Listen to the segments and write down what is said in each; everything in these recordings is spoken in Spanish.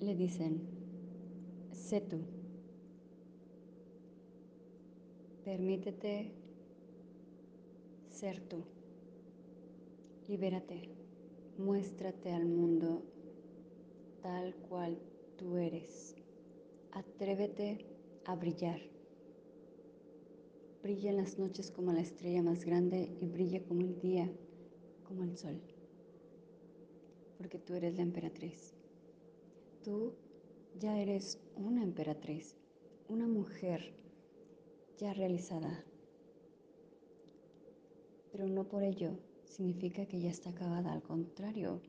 le dicen, sé tú. Permítete ser tú. Libérate. Muéstrate al mundo tal cual tú eres. Atrévete a brillar. Brilla en las noches como la estrella más grande y brilla como el día, como el sol. Porque tú eres la emperatriz. Tú ya eres una emperatriz, una mujer ya realizada. Pero no por ello significa que ya está acabada, al contrario.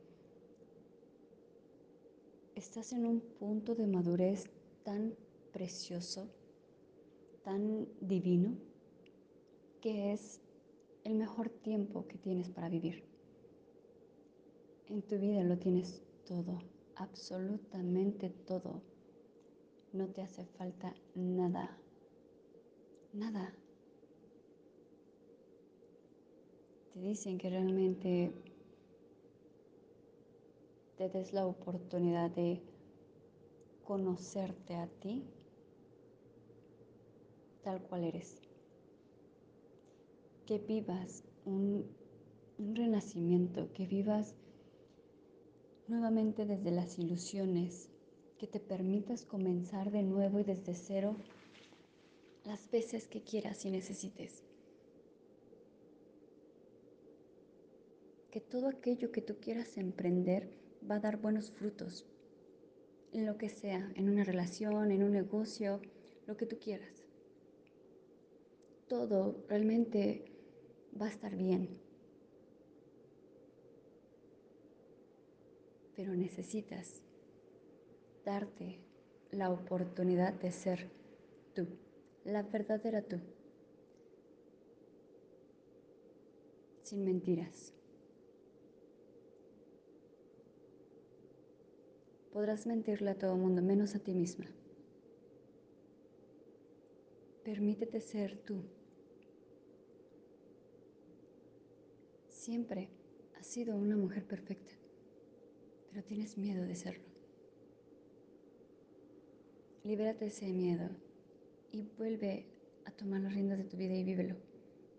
Estás en un punto de madurez tan precioso, tan divino, que es el mejor tiempo que tienes para vivir. En tu vida lo tienes todo, absolutamente todo. No te hace falta nada, nada. Te dicen que realmente te des la oportunidad de conocerte a ti tal cual eres. Que vivas un, un renacimiento, que vivas nuevamente desde las ilusiones, que te permitas comenzar de nuevo y desde cero las veces que quieras y necesites. Que todo aquello que tú quieras emprender va a dar buenos frutos, en lo que sea, en una relación, en un negocio, lo que tú quieras. Todo realmente va a estar bien. Pero necesitas darte la oportunidad de ser tú, la verdadera tú, sin mentiras. Podrás mentirle a todo el mundo, menos a ti misma. Permítete ser tú. Siempre has sido una mujer perfecta, pero tienes miedo de serlo. Libérate de ese miedo y vuelve a tomar las riendas de tu vida y vívelo.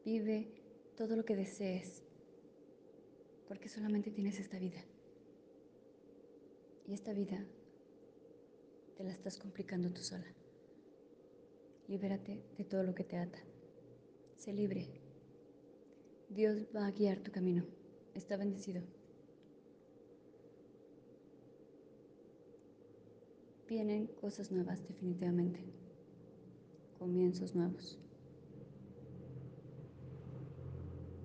Vive todo lo que desees, porque solamente tienes esta vida. Y esta vida te la estás complicando tú sola. Libérate de todo lo que te ata. Sé libre. Dios va a guiar tu camino. Está bendecido. Vienen cosas nuevas definitivamente. Comienzos nuevos.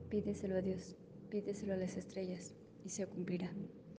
Pídeselo a Dios, pídeselo a las estrellas y se cumplirá.